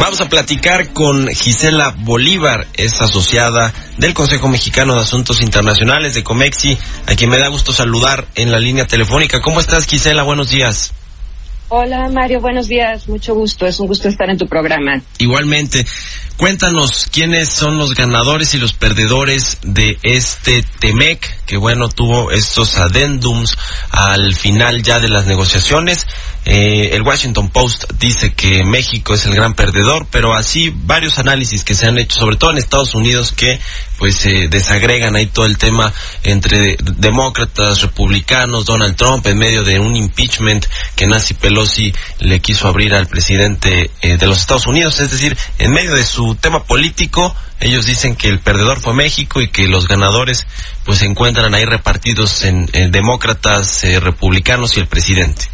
Vamos a platicar con Gisela Bolívar, es asociada del Consejo Mexicano de Asuntos Internacionales de Comexi, a quien me da gusto saludar en la línea telefónica. ¿Cómo estás, Gisela? Buenos días. Hola Mario, buenos días, mucho gusto, es un gusto estar en tu programa. Igualmente, cuéntanos quiénes son los ganadores y los perdedores de este TEMEC, que bueno, tuvo estos adendums al final ya de las negociaciones. Eh, el Washington Post dice que México es el gran perdedor, pero así varios análisis que se han hecho, sobre todo en Estados Unidos, que pues se desagregan ahí todo el tema entre demócratas, republicanos, Donald Trump, en medio de un impeachment que Nancy Pelosi le quiso abrir al presidente eh, de los Estados Unidos, es decir, en medio de su tema político, ellos dicen que el perdedor fue México y que los ganadores pues se encuentran ahí repartidos en, demócratas, eh, republicanos y el presidente.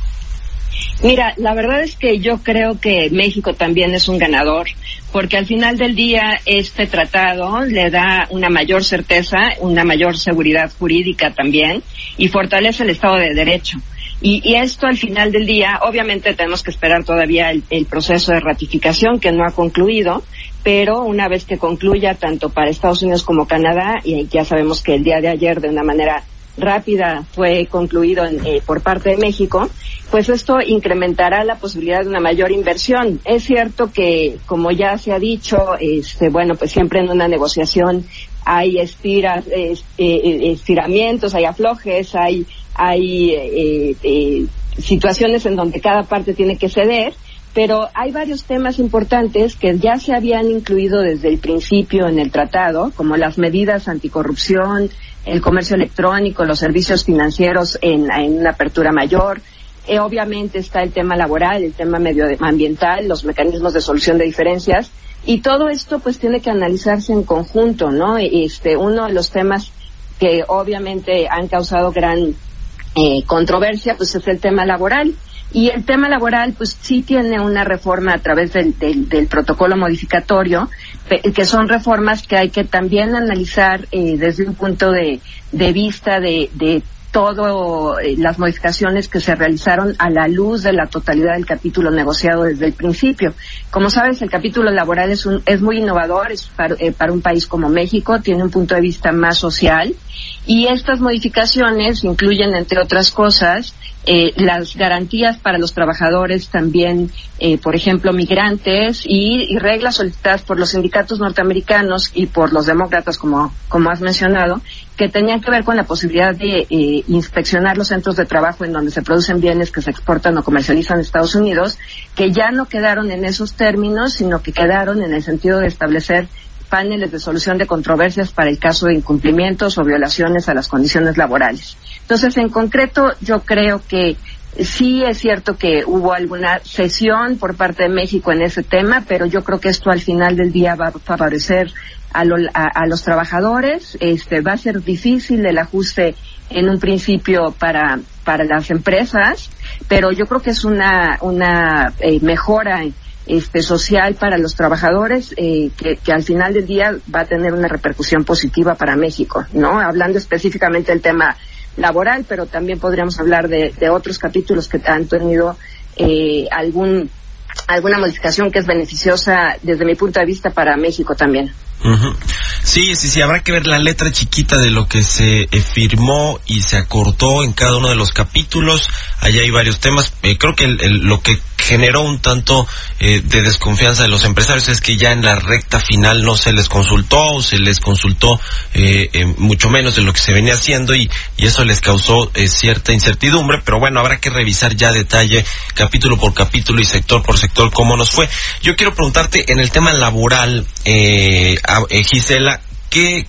Mira, la verdad es que yo creo que México también es un ganador, porque al final del día este tratado le da una mayor certeza, una mayor seguridad jurídica también y fortalece el Estado de Derecho. Y, esto al final del día, obviamente tenemos que esperar todavía el, proceso de ratificación que no ha concluido, pero una vez que concluya tanto para Estados Unidos como Canadá, y ya sabemos que el día de ayer de una manera rápida fue concluido eh, por parte de México, pues esto incrementará la posibilidad de una mayor inversión. Es cierto que, como ya se ha dicho, este, bueno, pues siempre en una negociación hay estiras, eh, eh, estiramientos, hay aflojes, hay, hay situaciones en donde cada parte tiene que ceder, pero hay varios temas importantes que ya se habían incluido desde el principio en el tratado, como las medidas anticorrupción, el comercio electrónico, los servicios financieros en, una apertura mayor. Eh, obviamente está el tema laboral, el tema medioambiental, los mecanismos de solución de diferencias y todo esto pues tiene que analizarse en conjunto, ¿no? Este, uno de los temas que obviamente han causado gran eh, controversia pues es el tema laboral. Y el tema laboral, pues sí tiene una reforma a través del, protocolo modificatorio, que son reformas que hay que también analizar eh, desde un punto de, vista de, de todas eh, las modificaciones que se realizaron a la luz de la totalidad del capítulo negociado desde el principio. Como sabes, el capítulo laboral es, un, es muy innovador es para, eh, para, un país como México, tiene un punto de vista más social y estas modificaciones incluyen, entre otras cosas, eh, las garantías para los trabajadores también, eh, por ejemplo, migrantes y, reglas solicitadas por los sindicatos norteamericanos y por los demócratas, como, como has mencionado, que tenían que ver con la posibilidad de eh, inspeccionar los centros de trabajo en donde se producen bienes que se exportan o comercializan en Estados Unidos, que ya no quedaron en esos términos, sino que quedaron en el sentido de establecer paneles de solución de controversias para el caso de incumplimientos o violaciones a las condiciones laborales. Entonces, en concreto, yo creo que sí es cierto que hubo alguna cesión por parte de México en ese tema, pero yo creo que esto al final del día va a favorecer a, los trabajadores. Este, va a ser difícil el ajuste en un principio para, para las empresas, pero yo creo que es una, una eh, mejora este, social para los trabajadores eh, que, que, al final del día va a tener una repercusión positiva para México, ¿no? Hablando específicamente del tema laboral, pero también podríamos hablar de, otros capítulos que han tenido eh, algún alguna modificación que es beneficiosa desde mi punto de vista para México también. Sí, sí, sí, habrá que ver la letra chiquita de lo que se eh, firmó y se acortó en cada uno de los capítulos. Allá hay varios temas. Eh, creo que lo que generó un tanto eh, de desconfianza de los empresarios es que ya en la recta final no se les consultó o se les consultó mucho menos de lo que se venía haciendo y, y eso les causó cierta incertidumbre. Pero bueno, habrá que revisar ya detalle capítulo por capítulo y sector por sector cómo nos fue. Yo quiero preguntarte en el tema laboral, eh, Gisela, que,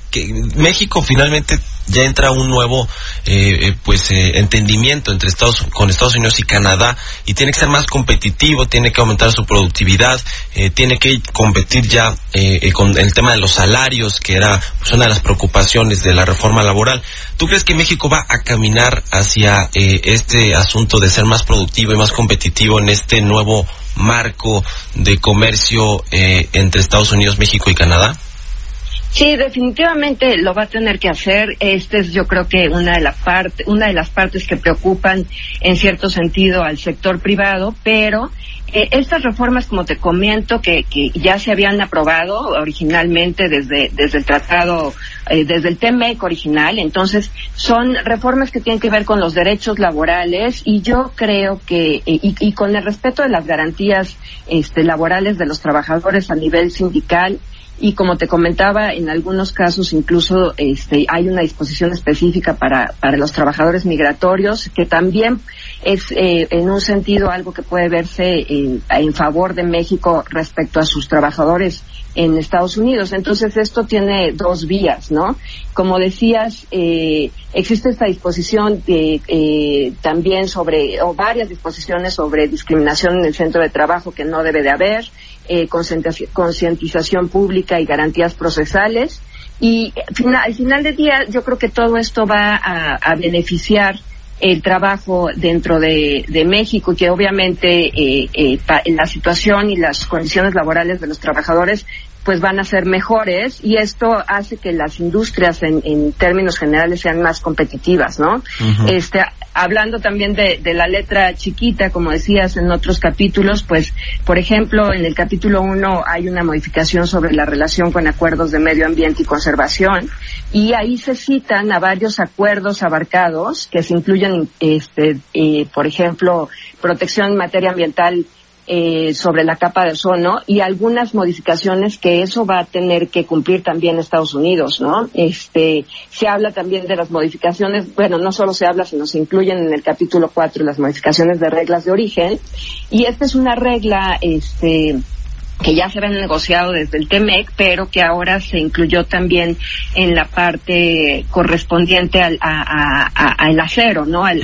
México finalmente ya entra un nuevo eh, eh, pues eh, entendimiento entre Estados con Estados Unidos y Canadá y tiene que ser más competitivo, tiene que aumentar su productividad, tiene que competir ya con el tema de los salarios que era pues, una de las preocupaciones de la reforma laboral. ¿Tú crees que México va a caminar hacia este asunto de ser más productivo y más competitivo en este nuevo marco de comercio entre Estados Unidos, México y Canadá? Sí, definitivamente lo va a tener que hacer. Esta es, yo creo que una de las partes, una de las partes que preocupan en cierto sentido al sector privado, pero eh, estas reformas, como te comento, que, que, ya se habían aprobado originalmente desde, desde el tratado, eh, desde el TMEC original, entonces son reformas que tienen que ver con los derechos laborales y yo creo que, eh, y, y, con el respeto de las garantías este, laborales de los trabajadores a nivel sindical, y como te comentaba, en algunos casos incluso este, hay una disposición específica para, para los trabajadores migratorios, que también es eh, en un sentido algo que puede verse en, favor de México respecto a sus trabajadores en Estados Unidos. Entonces esto tiene dos vías, ¿no? Como decías, eh, existe esta disposición de, eh, también sobre, o varias disposiciones sobre discriminación en el centro de trabajo que no debe de haber eh, concientización pública y garantías procesales. Y al final del día yo creo que todo esto va a, beneficiar el trabajo dentro de, México, que obviamente eh, eh, la situación y las condiciones laborales de los trabajadores pues van a ser mejores y esto hace que las industrias en, términos generales sean más competitivas, ¿no? Este, hablando también de, la letra chiquita, como decías en otros capítulos, pues, por ejemplo, en el capítulo 1 hay una modificación sobre la relación con acuerdos de medio ambiente y conservación y ahí se citan a varios acuerdos abarcados que se incluyen, este, eh, por ejemplo, protección en materia ambiental eh, sobre la capa de ozono y algunas modificaciones que eso va a tener que cumplir también Estados Unidos, ¿no? Este, se habla también de las modificaciones, bueno, no solo se habla, sino se incluyen en el capítulo 4 las modificaciones de reglas de origen y esta es una regla, este, que ya se había negociado desde el TEMEC, pero que ahora se incluyó también en la parte correspondiente al, al acero, ¿no? Al,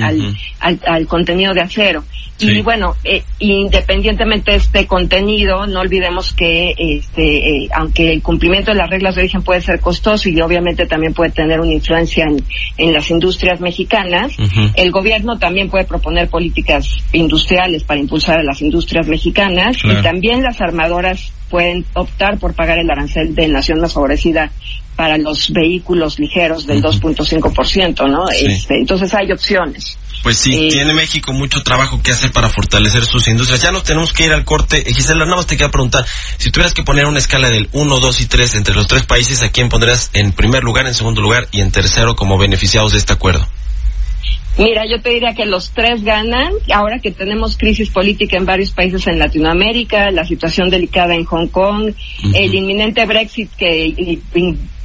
al, al, contenido de acero. Y bueno, eh, independientemente de este contenido, no olvidemos que, este, eh, aunque el cumplimiento de las reglas de origen puede ser costoso y obviamente también puede tener una influencia en, en las industrias mexicanas, el gobierno también puede proponer políticas industriales para impulsar a las industrias mexicanas y también las armadoras pueden optar por pagar el arancel de nación más favorecida para los vehículos ligeros del 2.5%, ¿no? Este, entonces hay opciones. Pues sí, eh, tiene México mucho trabajo que hacer para fortalecer sus industrias. Ya nos tenemos que ir al corte. Gisela, nada más te quería preguntar, si tuvieras que poner una escala del 1, 2 y 3 entre los tres países, ¿a quién pondrías en primer lugar, en segundo lugar y en tercero como beneficiados de este acuerdo? Mira, yo te diría que los tres ganan. Ahora que tenemos crisis política en varios países en Latinoamérica, la situación delicada en Hong Kong, el inminente Brexit que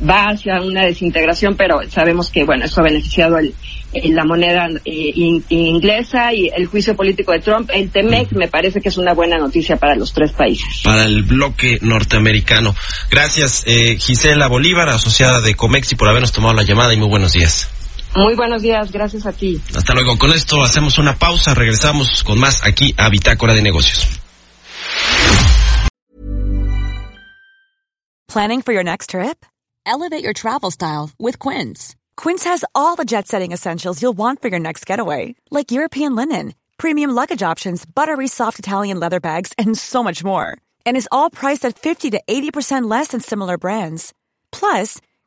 va hacia una desintegración, pero sabemos que, bueno, eso ha beneficiado el, la moneda eh, inglesa y el juicio político de Trump. El TEMEC me parece que es una buena noticia para los tres países. Para el bloque norteamericano. Gracias, eh, Gisela Bolívar, asociada de Comexi, por habernos tomado la llamada y muy buenos días. Muy buenos días, gracias a ti. Hasta luego. Con esto hacemos una pausa, regresamos con más aquí a Bitácora de Negocios. Planning for your next trip? Elevate your travel style with Quince. Quince has all the jet-setting essentials you'll want for your next getaway, like European linen, premium luggage options, buttery soft Italian leather bags, and so much more. And is all priced at 50 to 80% less than similar brands. Plus,